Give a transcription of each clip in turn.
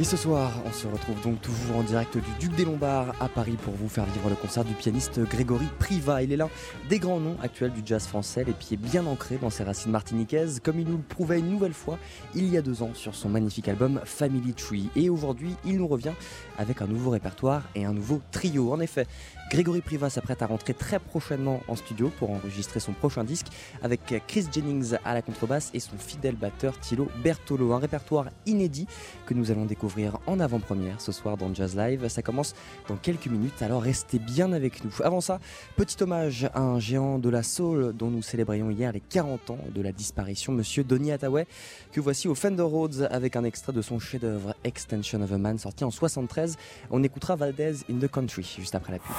Et ce soir, on se retrouve donc toujours en direct du Duc des Lombards à Paris pour vous faire vivre le concert du pianiste Grégory Priva. Il est l'un des grands noms actuels du jazz français, les pieds bien ancrés dans ses racines martiniquaises, comme il nous le prouvait une nouvelle fois il y a deux ans sur son magnifique album Family Tree. Et aujourd'hui, il nous revient avec un nouveau répertoire et un nouveau trio. En effet, Grégory Priva s'apprête à rentrer très prochainement en studio pour enregistrer son prochain disque avec Chris Jennings à la contrebasse et son fidèle batteur Thilo Bertolo. Un répertoire inédit que nous allons découvrir en avant-première ce soir dans Jazz Live. Ça commence dans quelques minutes, alors restez bien avec nous. Avant ça, petit hommage à un géant de la soul dont nous célébrions hier les 40 ans de la disparition, monsieur Donny Hathaway, que voici au Fender Rhodes avec un extrait de son chef-d'œuvre Extension of a Man sorti en 73. On écoutera Valdez in the Country juste après la pub.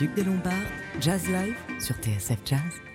Duc des Lombards, Jazz Live sur TSF Jazz.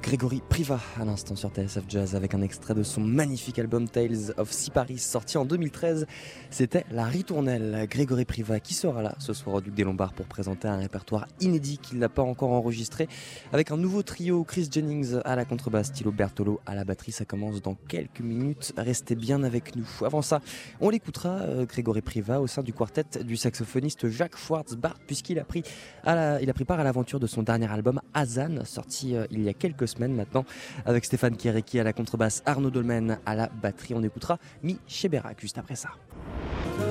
Grégory Priva à l'instant sur TSF Jazz avec un extrait de son magnifique album Tales of Paris sorti en 2013. C'était la ritournelle. Grégory Priva qui sera là ce soir au Duc des Lombards pour présenter un répertoire inédit qu'il n'a pas encore enregistré avec un nouveau trio Chris Jennings à la contrebasse, Tilo Bertolo à la batterie. Ça commence dans quelques minutes. Restez bien avec nous. Avant ça, on l'écoutera euh, Grégory Priva au sein du quartet du saxophoniste Jacques Schwartzbart puisqu'il a pris a pris part à l'aventure de son dernier album Azan sorti euh, il y a quelques semaines maintenant, avec Stéphane Kiereki à la contrebasse, Arnaud Dolmen à la batterie. On écoutera Mi Cheberak juste après ça. Yeah.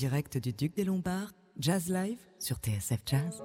Direct du Duc des Lombards, Jazz Live sur TSF Jazz.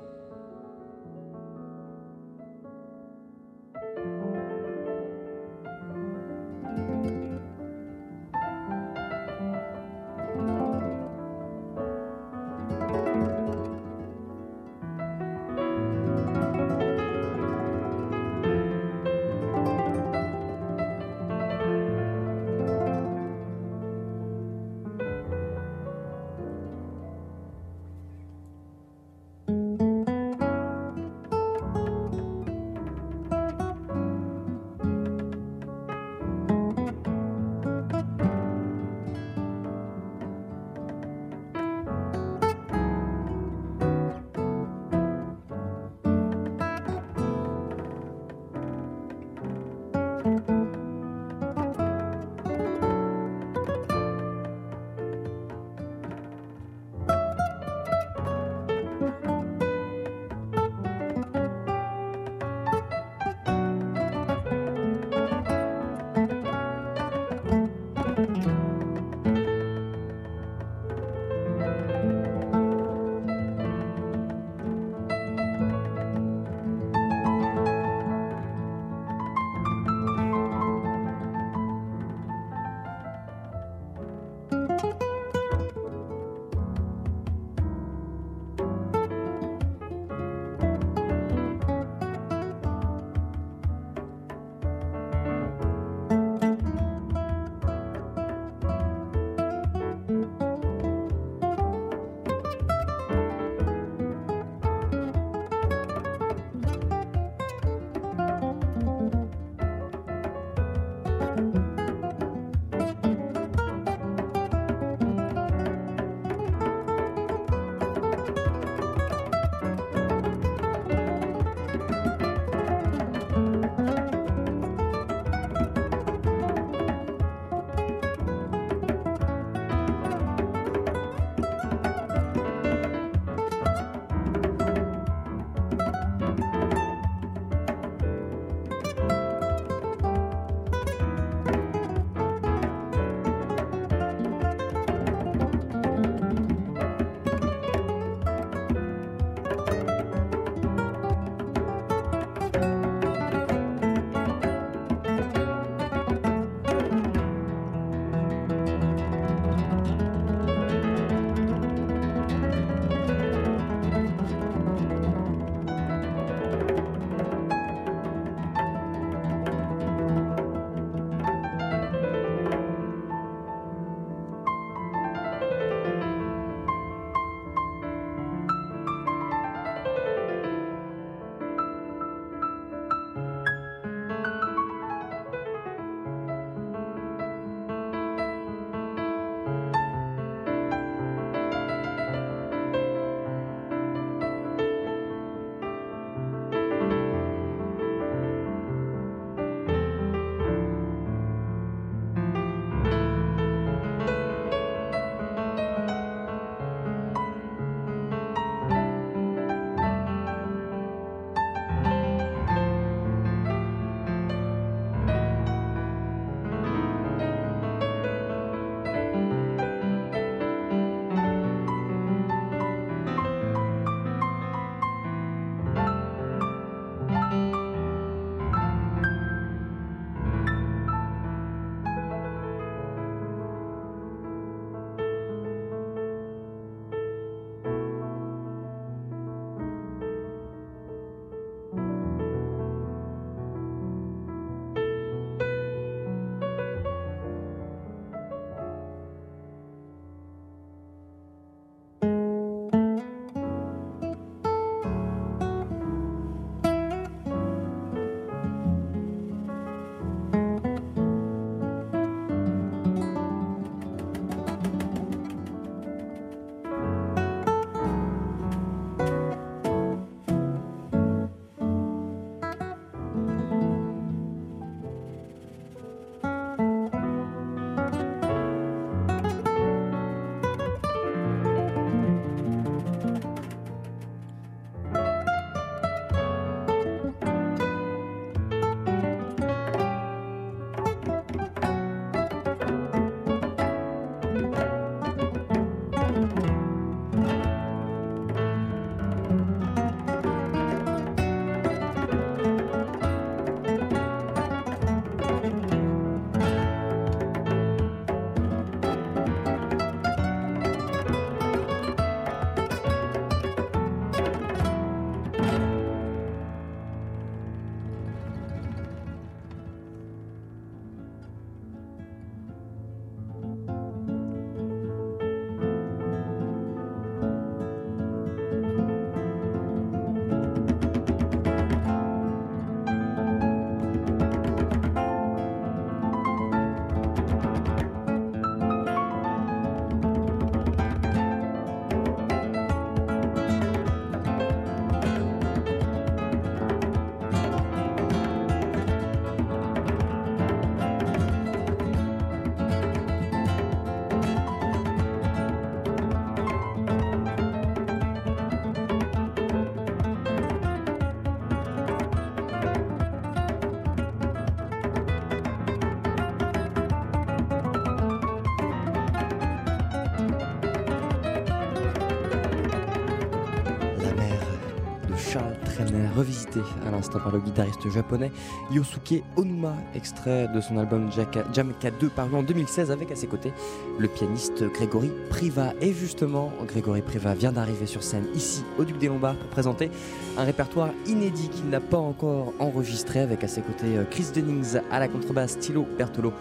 À l'instant par le guitariste japonais Yosuke Onuma, extrait de son album Jamaica 2 paru en 2016 avec à ses côtés le pianiste Grégory Priva. Et justement, Grégory Priva vient d'arriver sur scène ici au Duc des Lombards pour présenter un répertoire inédit qu'il n'a pas encore enregistré avec à ses côtés euh, Chris Dennings à la contrebasse, Thilo Bertolo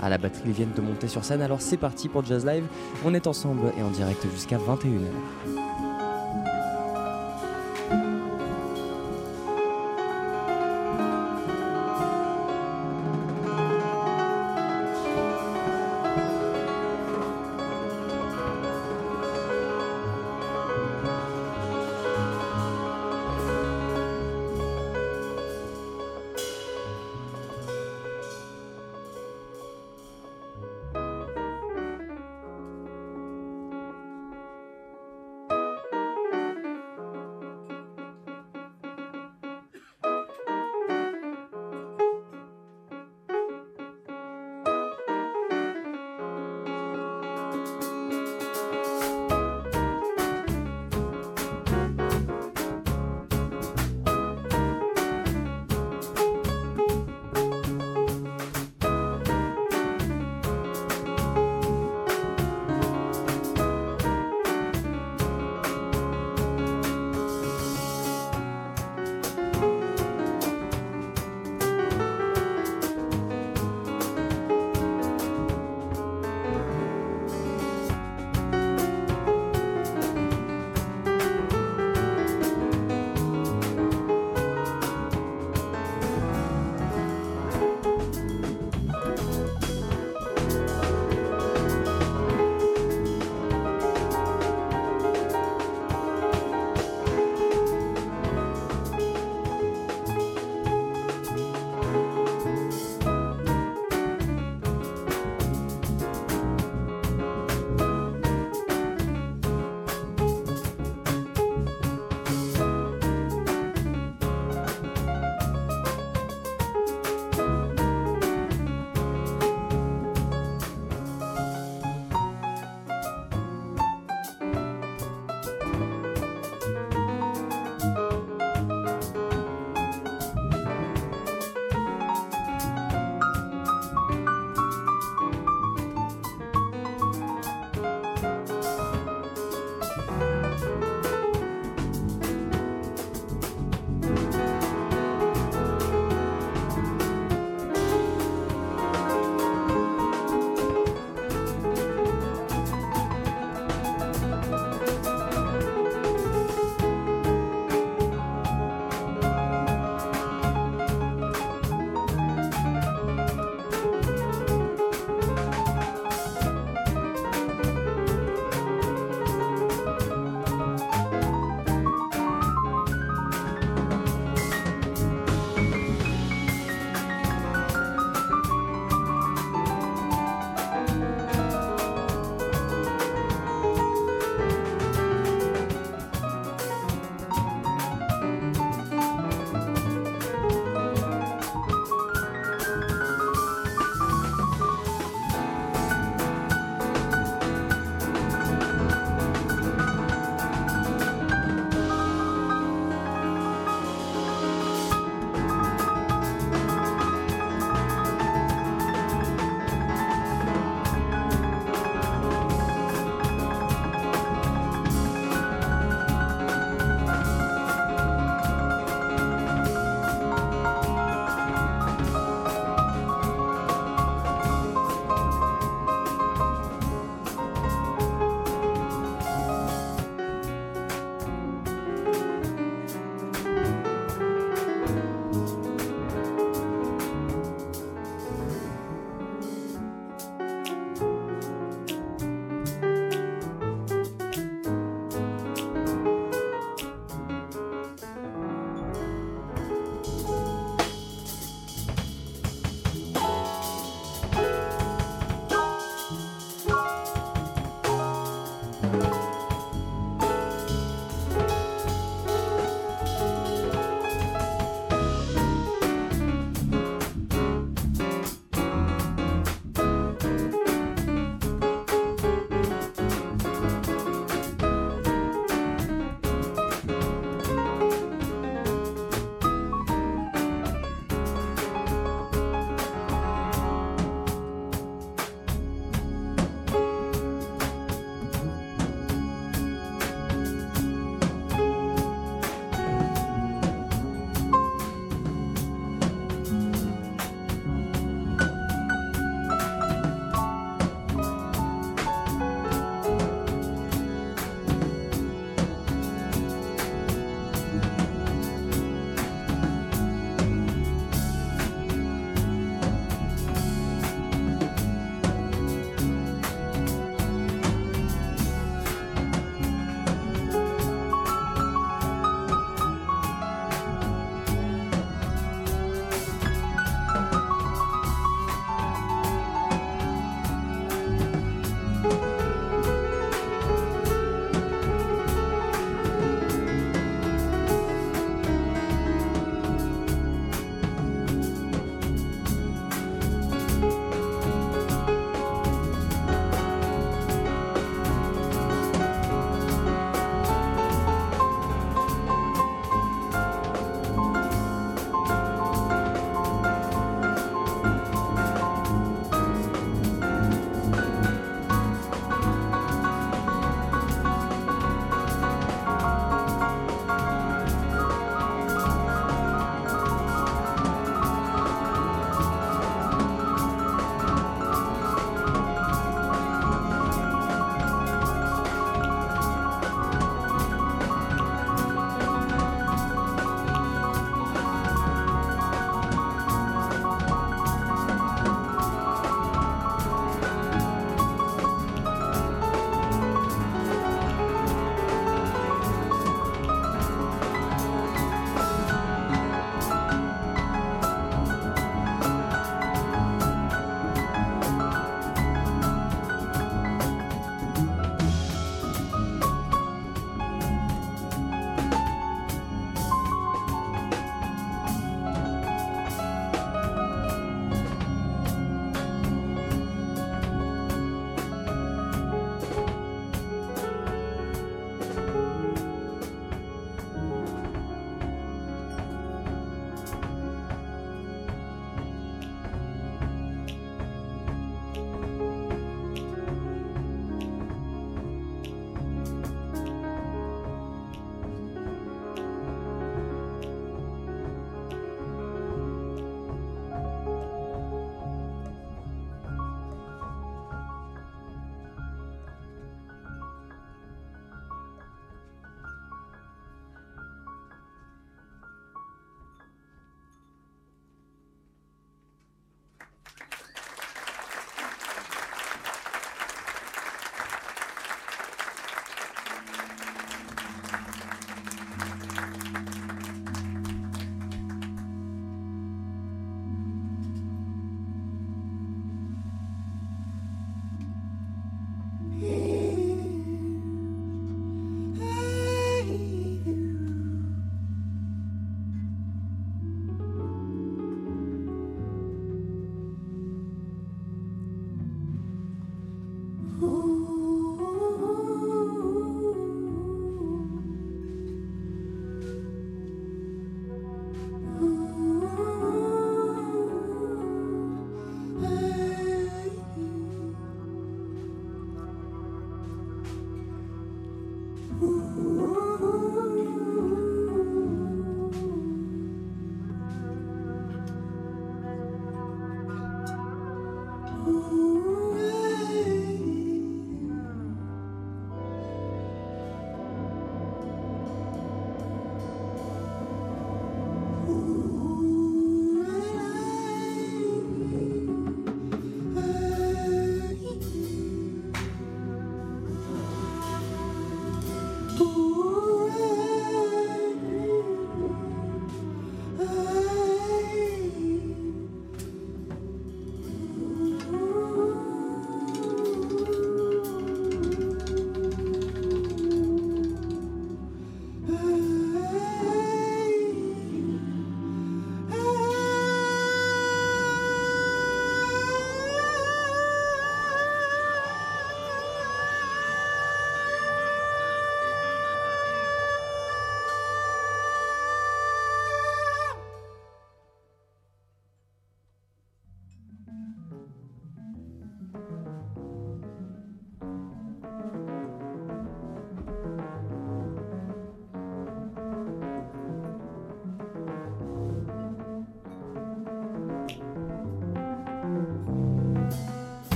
à la batterie. Ils viennent de monter sur scène. Alors c'est parti pour Jazz Live. On est ensemble et en direct jusqu'à 21h.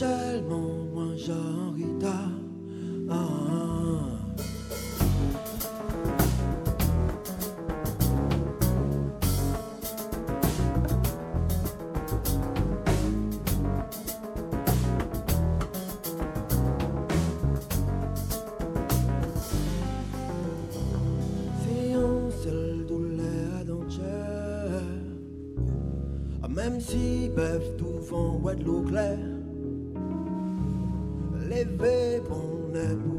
Actuellement, moi j'en. Ah, ah. Même si bœuf tout vent ouais de l'eau claire Levé bon est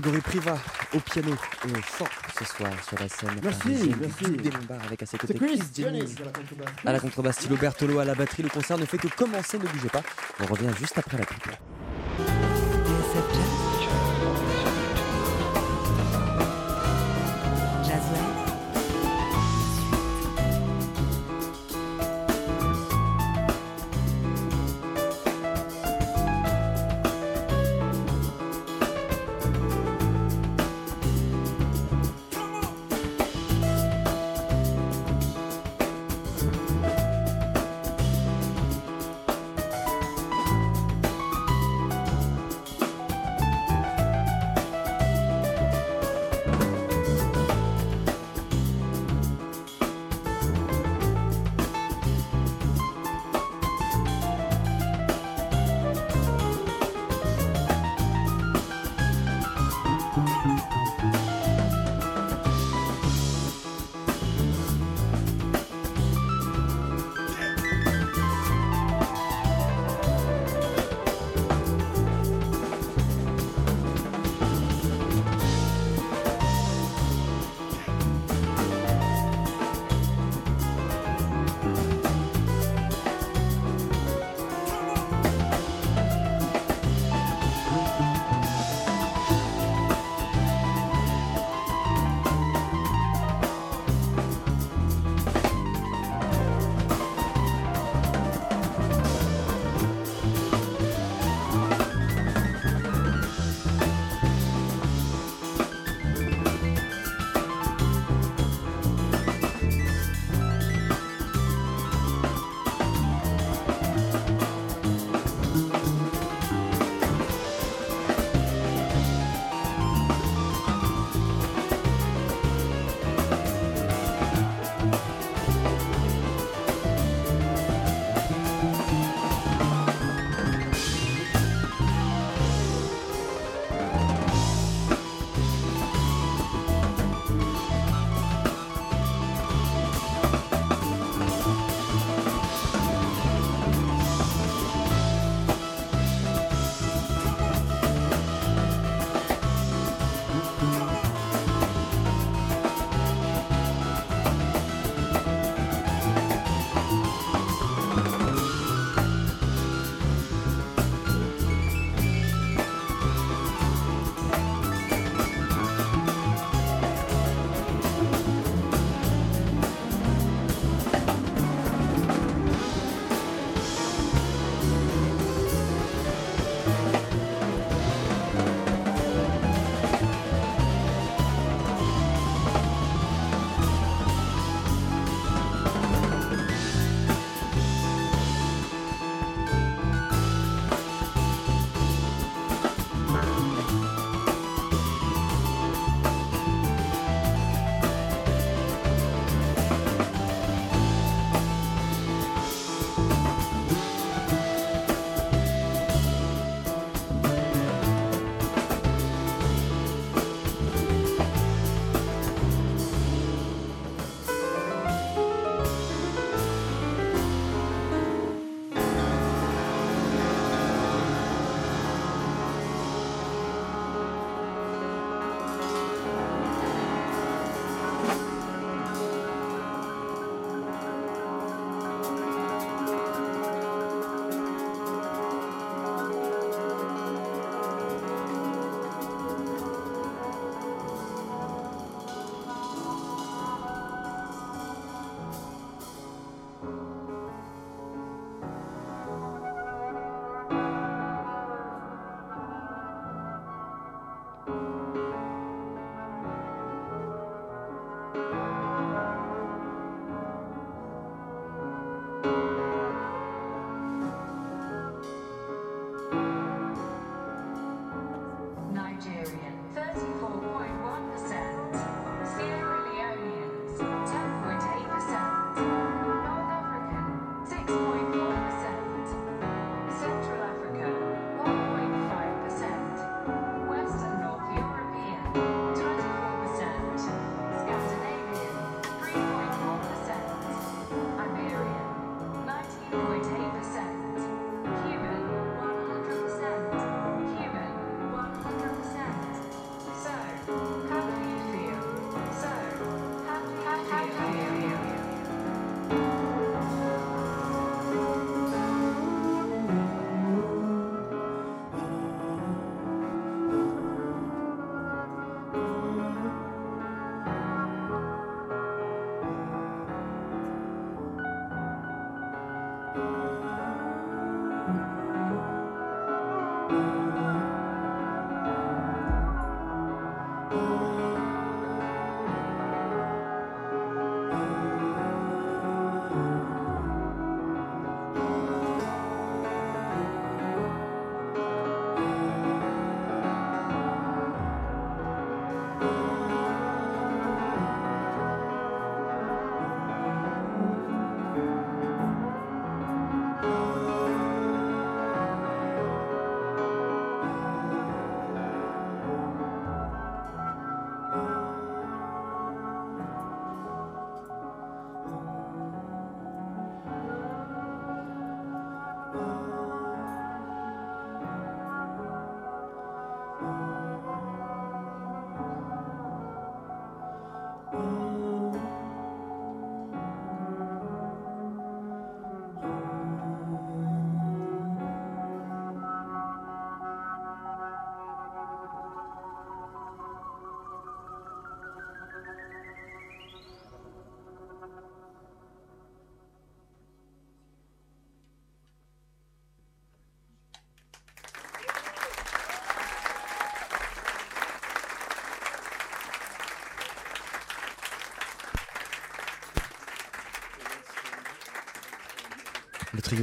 Grégory Priva au piano et au chant ce soir sur la scène. Merci, merci. Duc des Lombards avec à ses côtés Chris à la contrebasse. à la contrebasse, Thilo Bertolo à la batterie. Le concert ne fait que commencer, ne bougez pas. On revient juste après la pub.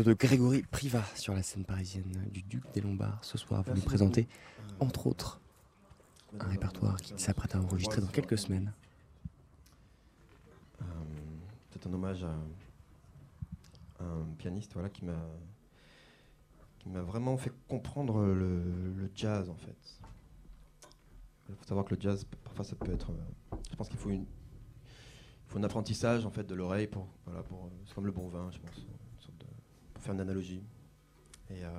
De Grégory Priva sur la scène parisienne du Duc des Lombards ce soir. Vous nous présentez, entre autres, un répertoire qui s'apprête à enregistrer dans quelques semaines. Euh, C'est un hommage à un pianiste voilà, qui m'a vraiment fait comprendre le, jazz en fait. Il faut savoir que le jazz, parfois ça peut être. euh, Je pense qu'il faut faut un apprentissage en fait de l'oreille pour voilà pour euh, c'est comme le bon vin je pense une sorte de- pour faire une analogie. Et euh,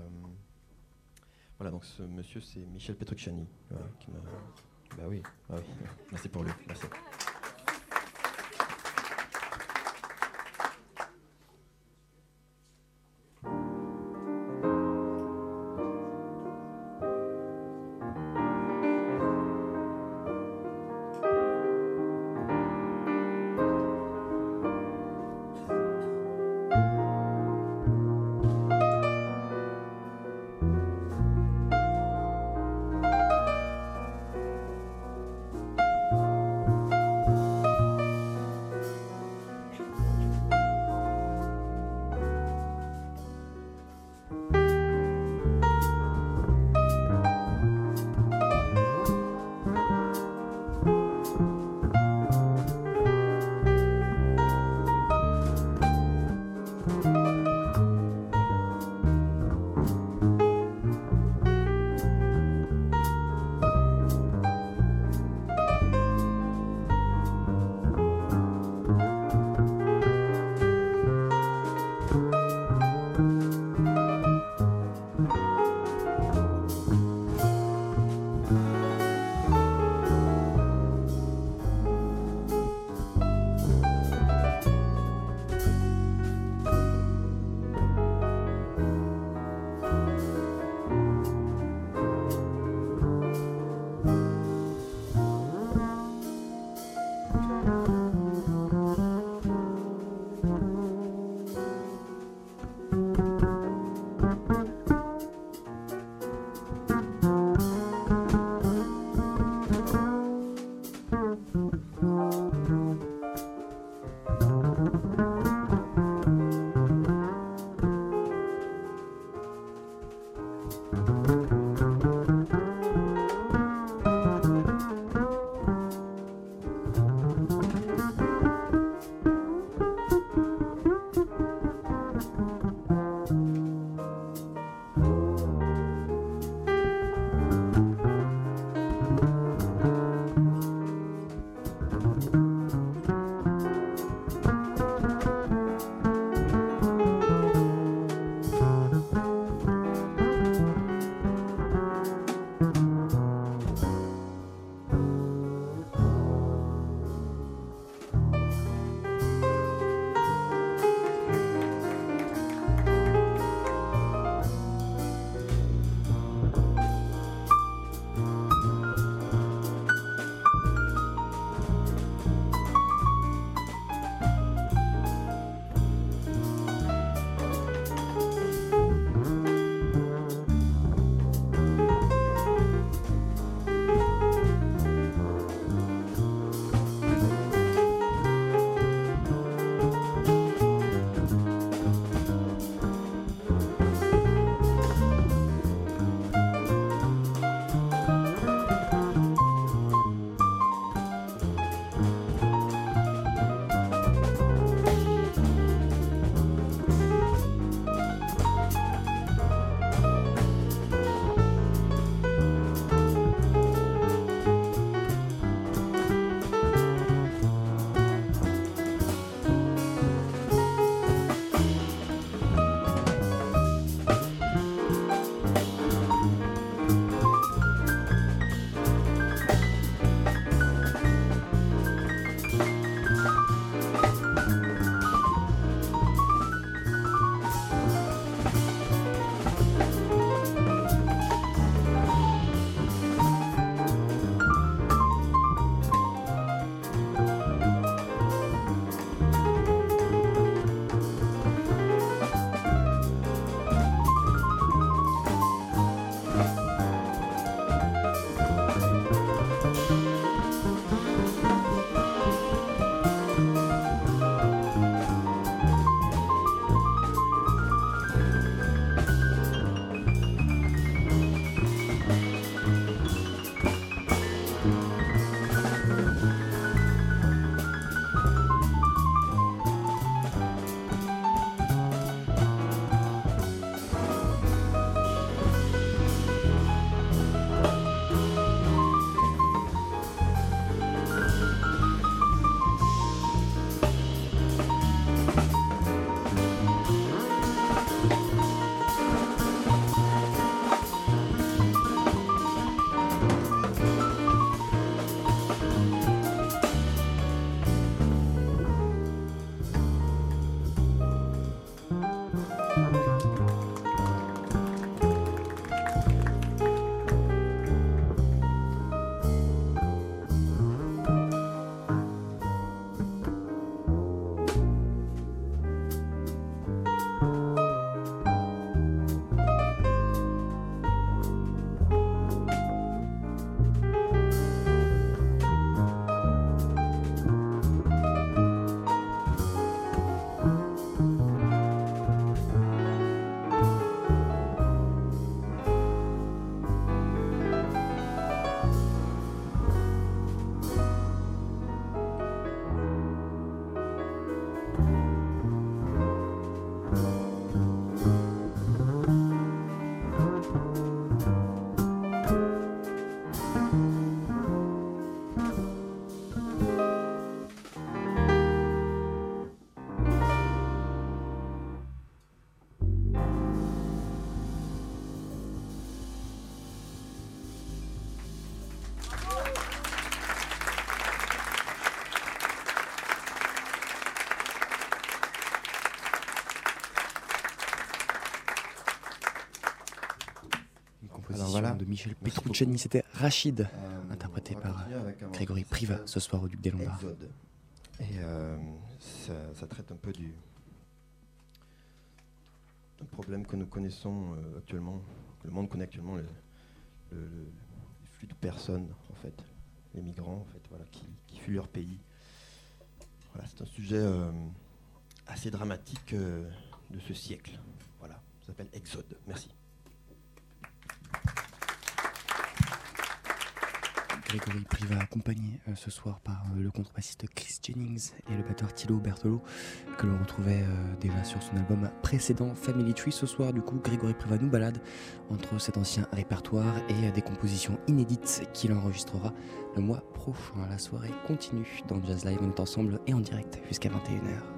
voilà donc ce monsieur c'est Michel Petrucciani bah oui, ah merci pour lui merci. Voilà. de Michel Petrucciani. C'était Rachid, Euh, interprété par Grégory Priva ce soir au Duc des Lombards. Exode. Et euh, ça, ça traite un peu du un problème que nous connaissons euh, actuellement, que le monde connaît actuellement, le, le- le- le flux de personnes, en fait, les migrants, en fait, voilà, qui, qui fuient leur pays. Voilà, c'est un sujet euh, assez dramatique euh, de ce siècle. Voilà, ça s'appelle Exode. Merci. Grégory Priva, accompagné euh, ce soir par euh, le contrebassiste Chris Jennings et le batteur Thilo Bertolo, que l'on retrouvait euh, déjà sur son album précédent Family Tree. Ce soir, du coup, Grégory Priva nous balade entre cet ancien répertoire et des compositions inédites qu'il enregistrera le mois prochain. La soirée continue dans Jazz Live. On est ensemble et en direct jusqu'à 21h.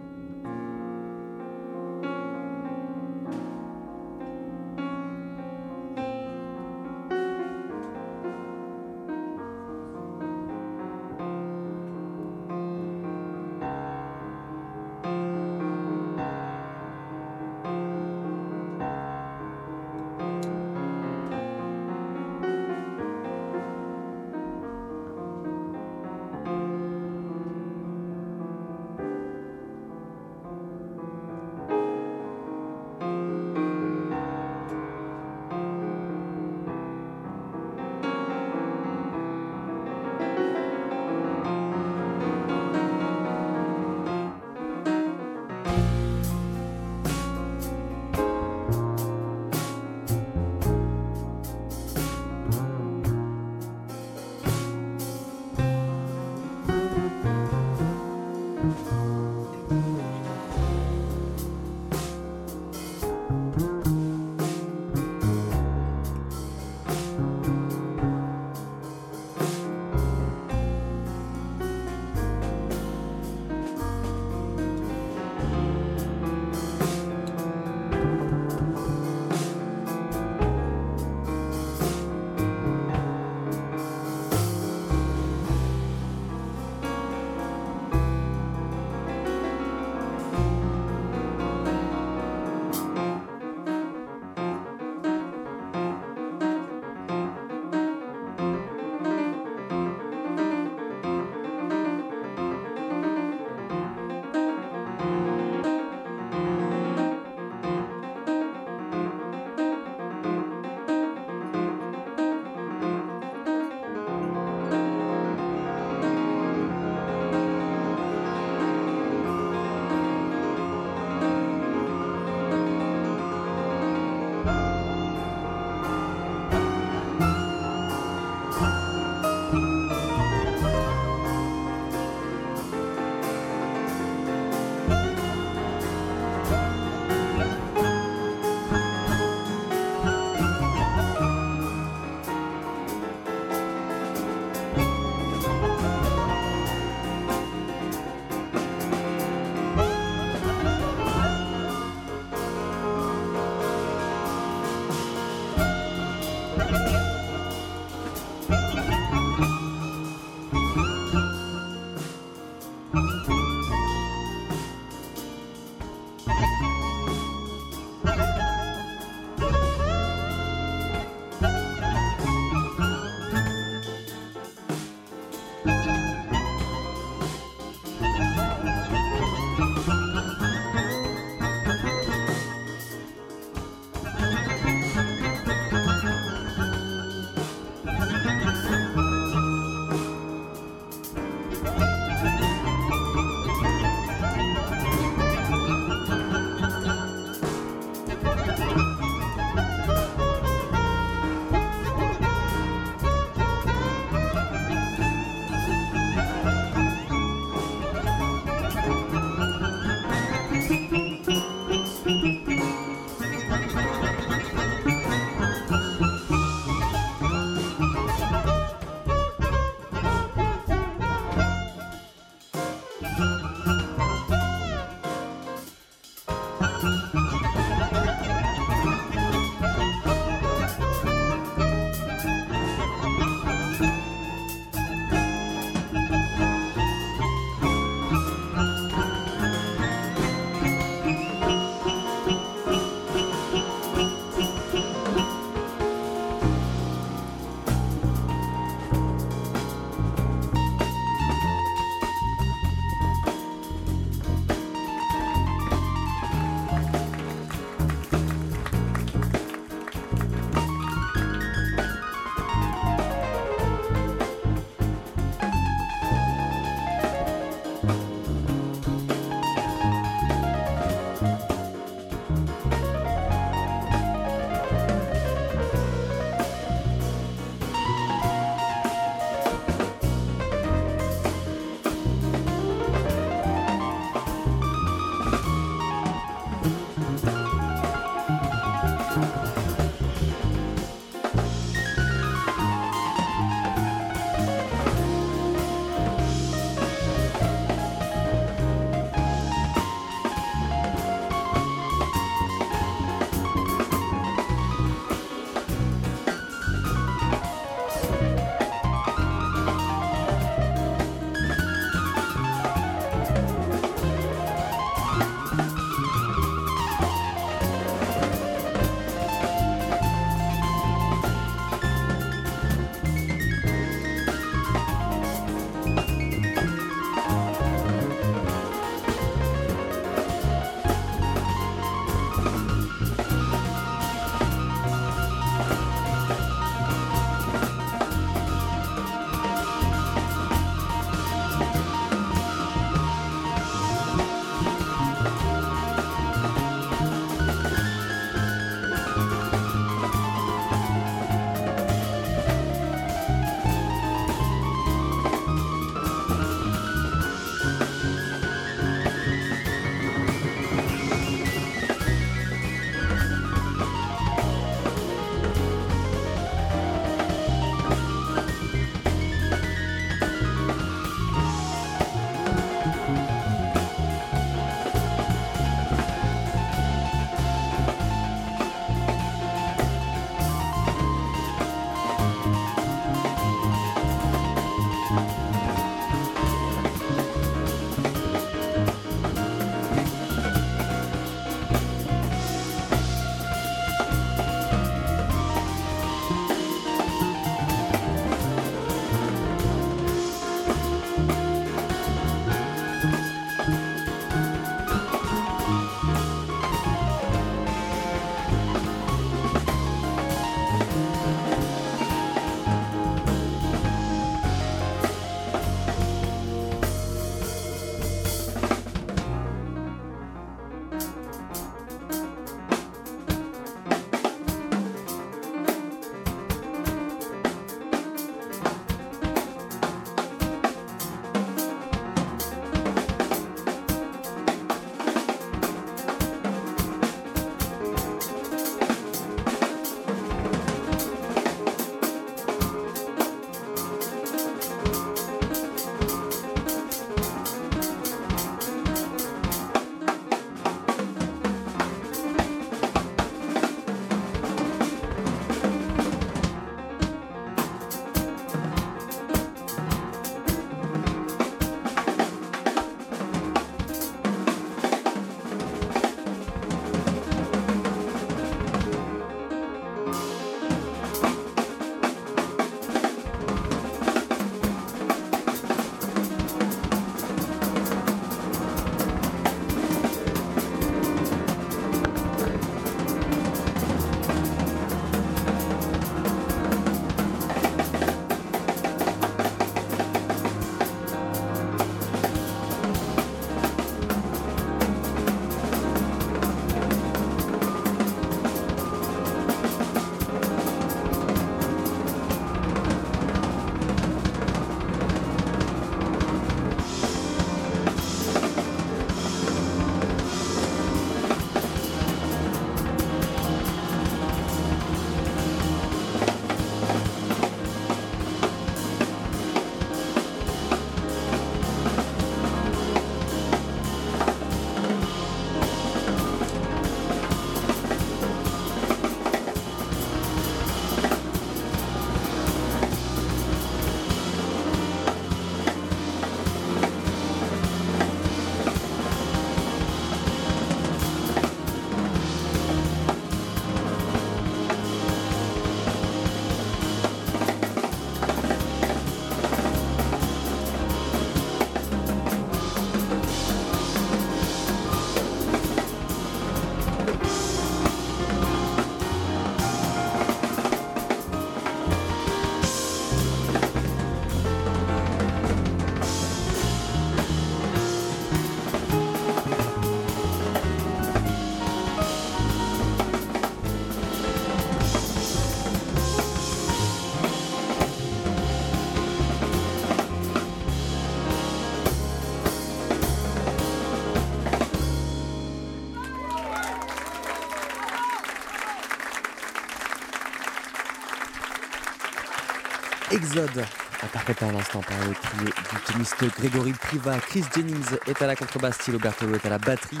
Exode, interprété à l'instant par le trio du pianiste Grégory Priva. Chris Jennings est à la contrebasse, Thilo Bertolo est à la batterie.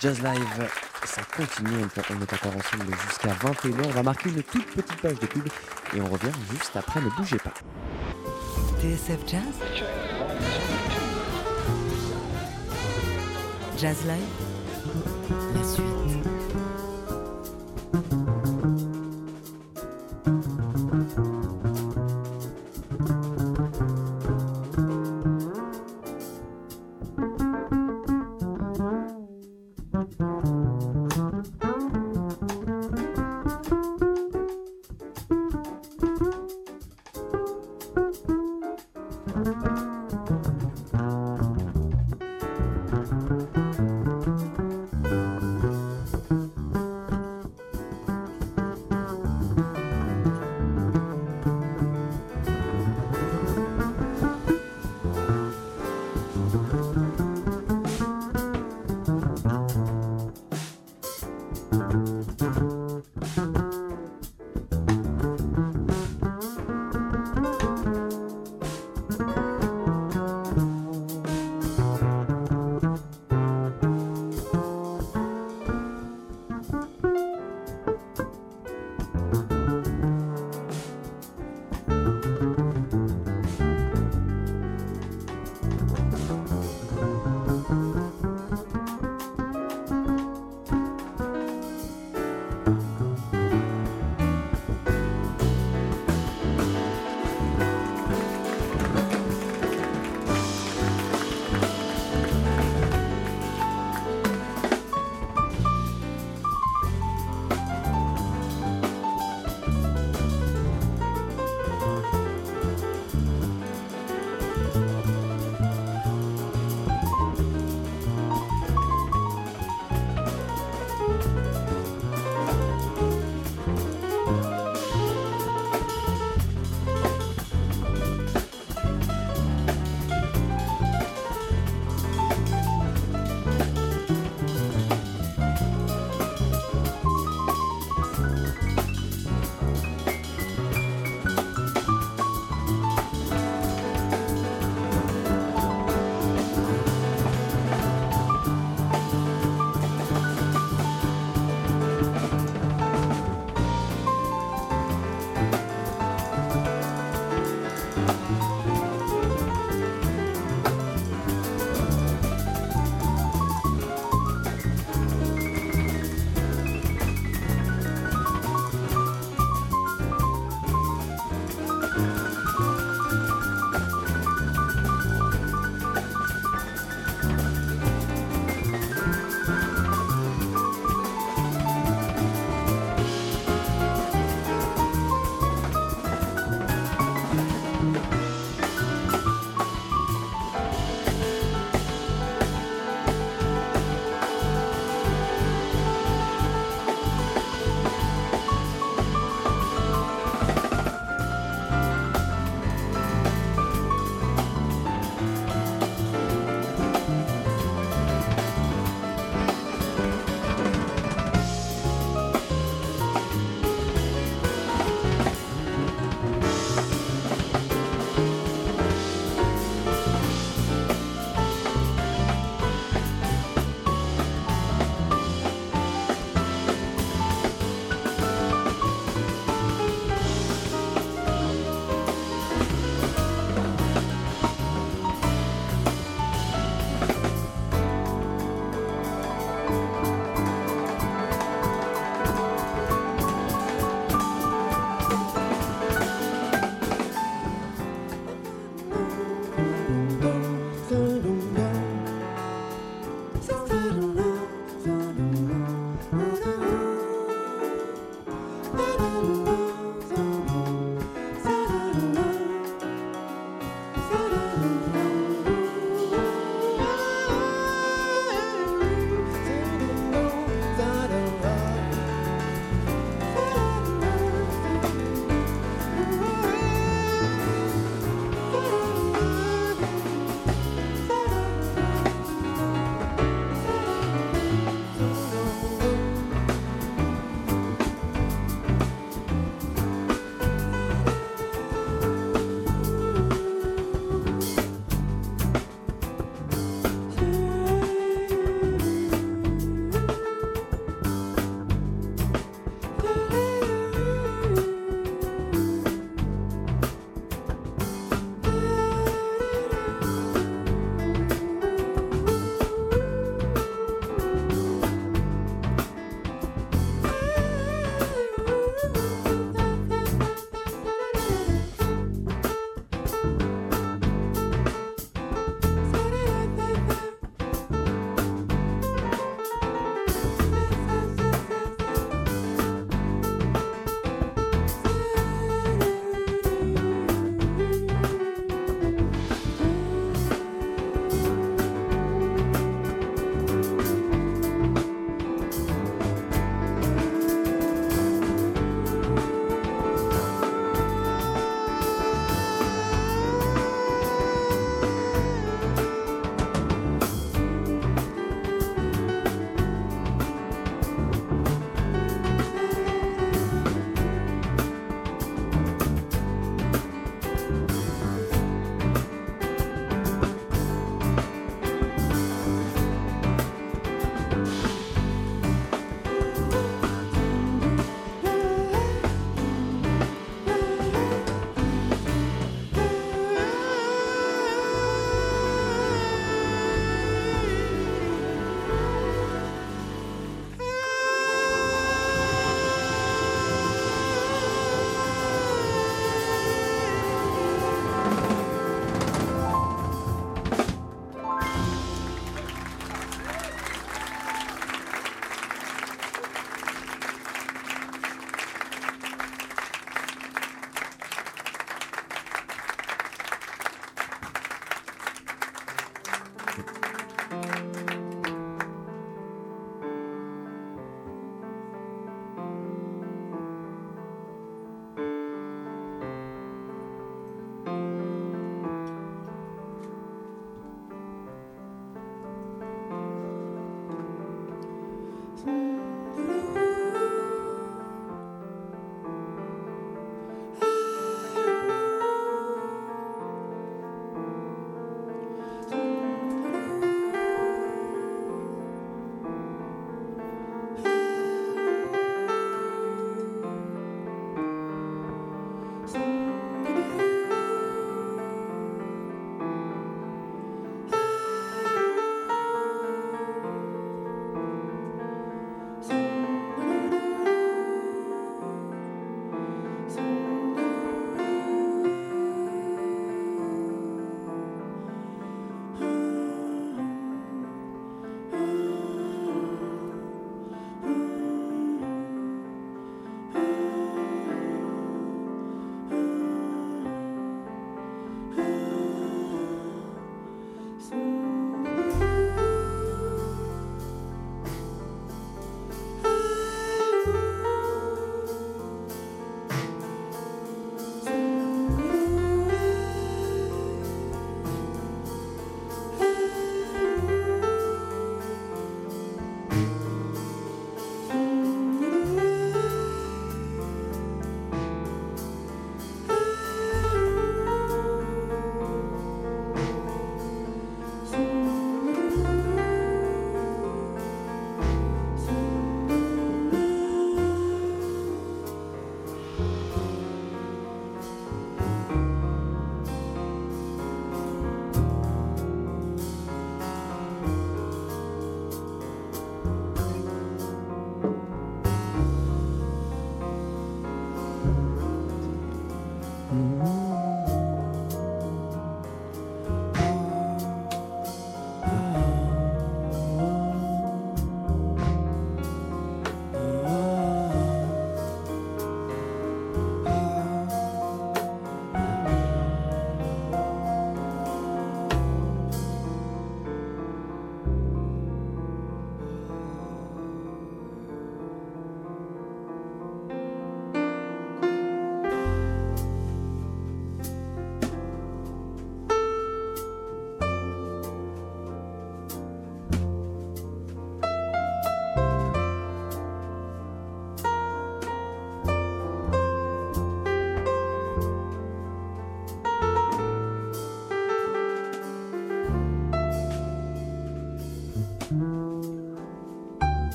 Jazz Live, ça continue, on est encore ensemble jusqu'à 21h. On va marquer une toute petite page de pub et on revient juste après, ne bougez pas. TSF Jazz Jazz Live La suite.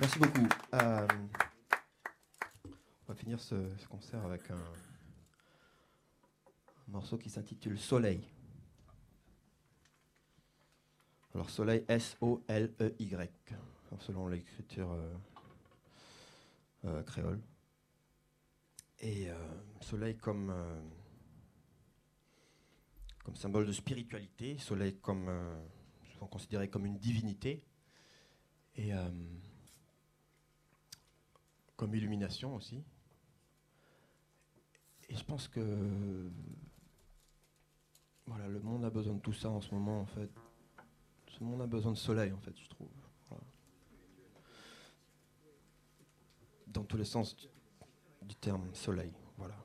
Merci beaucoup. Euh, on va finir ce, ce concert avec un, morceau qui s'intitule Soleil. Alors Soleil S-O-L-E-Y, alors, selon l'écriture euh, euh, créole. Et Soleil comme, comme symbole de spiritualité, Soleil comme souvent considéré comme une divinité. Et comme illumination aussi. Et je pense que voilà, le monde a besoin de tout ça en ce moment en fait. Ce monde a besoin de soleil en fait, je trouve. Dans tous les sens du, du terme soleil, voilà.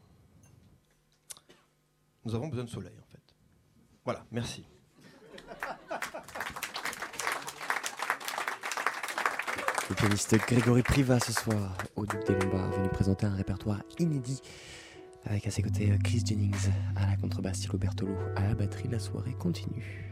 Nous avons besoin de soleil en fait. Voilà, merci. Le pianiste Grégory Priva ce soir au Duc des Lombards, venu présenter un répertoire inédit avec à ses côtés euh, Chris Jennings à la contrebasse, Thilo Bertolo à la batterie. La soirée continue.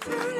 through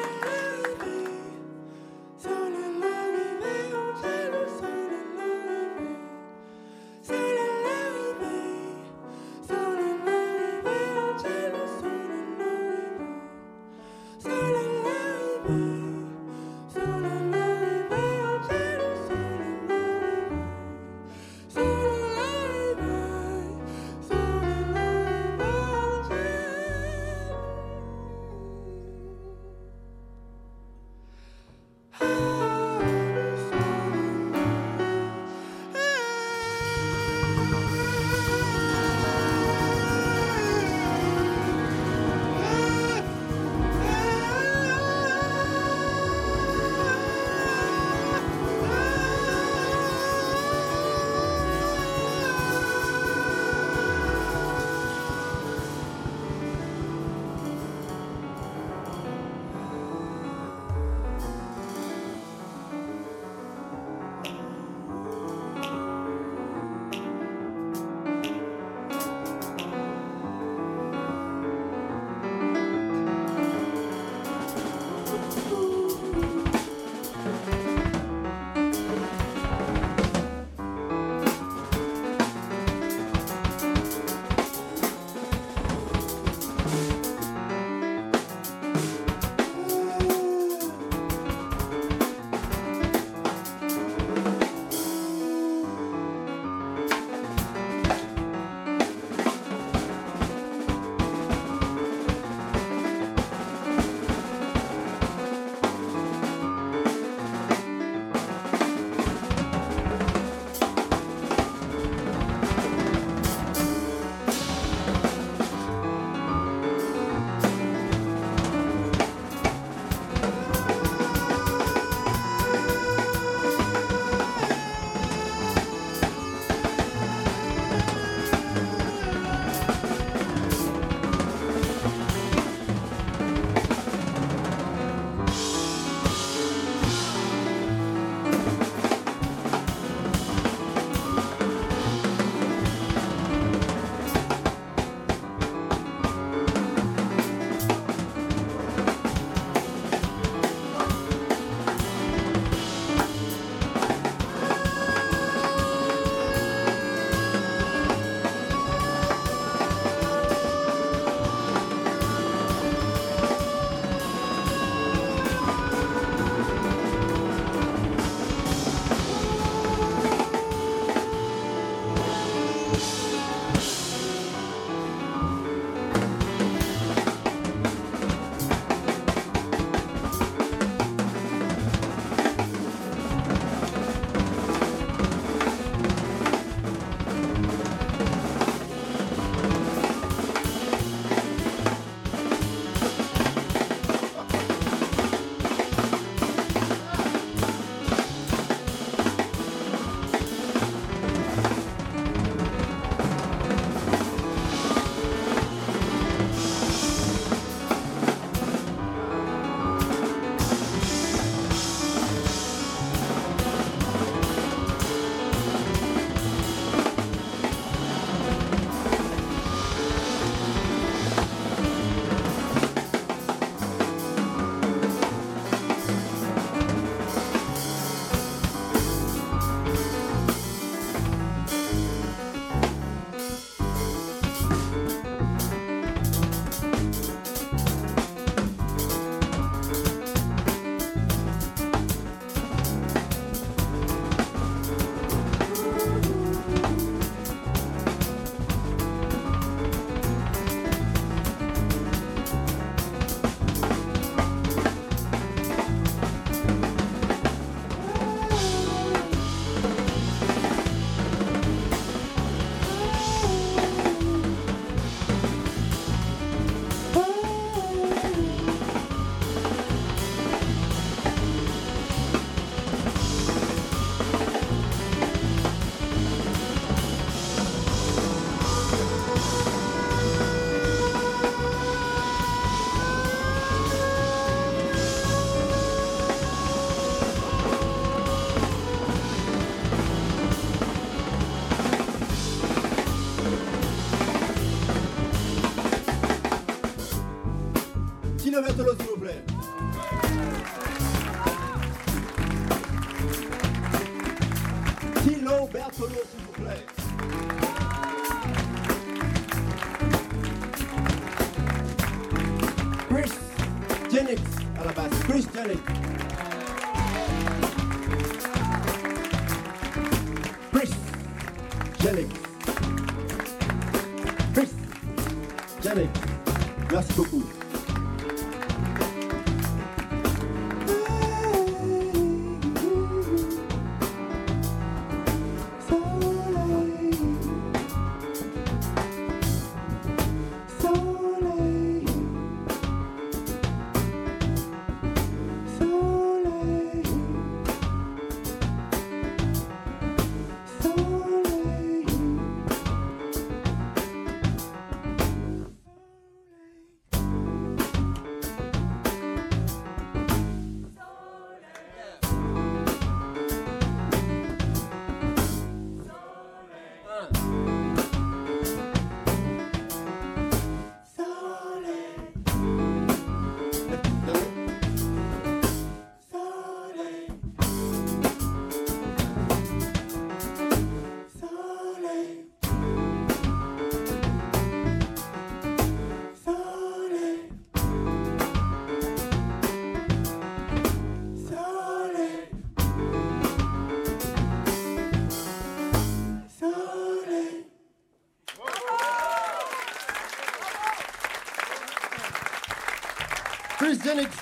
Jennings.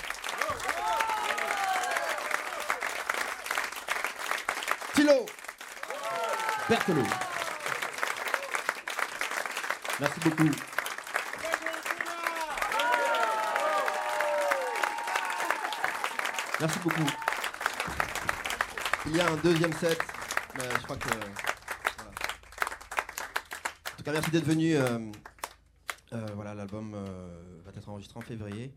Tilo. Berthelot. Merci beaucoup. Merci beaucoup. Il y a un deuxième set, mais je crois que. En tout cas, merci d'être venu. euh, euh, voilà, l'album euh, va être enregistré en février.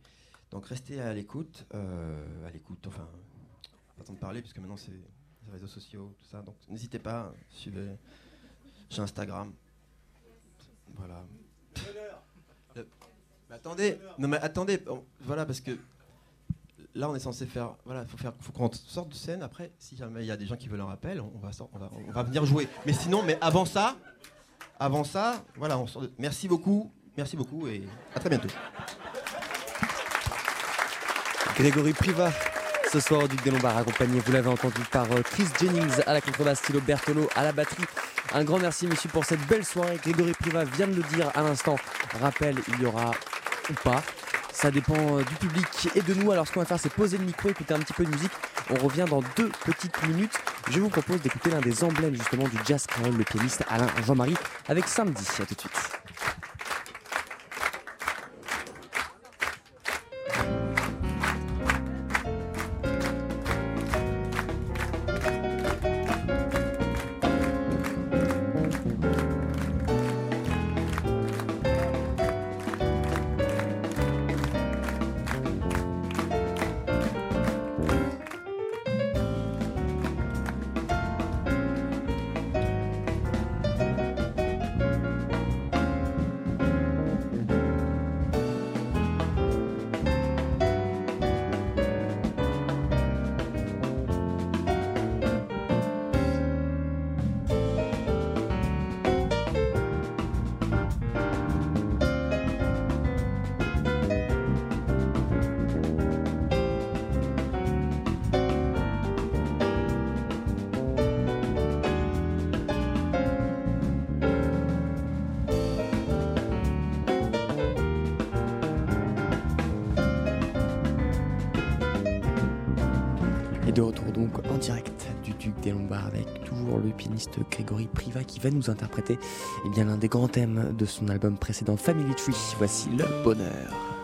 Donc restez à l'écoute. euh, à l'écoute, enfin, pas temps de parler, puisque maintenant c'est les réseaux sociaux, tout ça. Donc n'hésitez pas, suivez. J'ai Instagram. Voilà. Le- mais attendez, non mais attendez, on- voilà, parce que là on est censé faire, voilà, faut faire, faut qu'on sorte de scène. Après, si jamais il y a des gens qui veulent un rappel, on va, sor- on va, on va venir jouer. Mais sinon, mais avant ça, avant ça, voilà, on sort de- merci beaucoup, merci beaucoup et à très bientôt. Grégory Priva, ce soir au Duc des Lombards, accompagné, vous l'avez entendu, par euh, Chris Jennings à la contrebasse, Thilo Bertolo à la batterie. Un grand merci, messieurs, pour cette belle soirée. Grégory Priva vient de le dire à l'instant. Rappel, il y aura ou pas. Ça dépend euh, du public et de nous. Alors, ce qu'on va faire, c'est poser le micro, écouter un petit peu de musique. On revient dans deux petites minutes. Je vous propose d'écouter l'un des emblèmes, justement, du jazz créole, le pianiste Alain Jean-Marie, avec Samedi. À tout de suite. Grégory Priva qui va nous interpréter eh bien l'un des grands thèmes de son album précédent Family Tree. Voici le bonheur.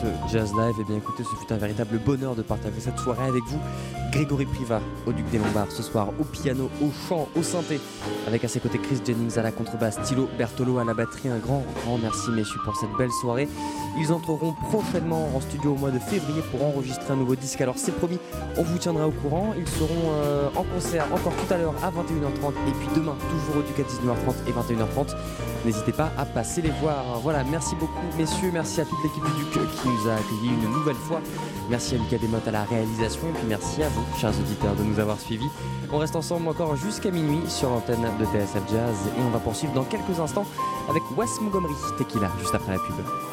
Ce Jazz Live. Et eh bien écoutez, ce fut un véritable bonheur de partager cette soirée avec vous. Grégory Priva au Duc des Lombards ce soir, au piano, au chant, au synthé, avec à ses côtés Chris Jennings à la contrebasse, Thilo Bertolo à la batterie. Un grand, grand merci messieurs pour cette belle soirée. Ils entreront prochainement en studio au mois de février pour enregistrer un nouveau disque. Alors c'est promis, on vous tiendra au courant. Ils seront euh, en concert encore tout à l'heure à 21h30 et puis demain toujours au Duc à 19h30 et 21h30. N'hésitez pas à passer les voir. Voilà, merci beaucoup messieurs, merci à toute l'équipe du Duc qui nous a accueillis une nouvelle fois. Merci à Lucas Desmottes à la réalisation et puis merci à vous, chers auditeurs, de nous avoir suivis. On reste ensemble encore jusqu'à minuit sur l'antenne de TSF Jazz et on va poursuivre dans quelques instants avec Wes Montgomery Tequila juste après la pub.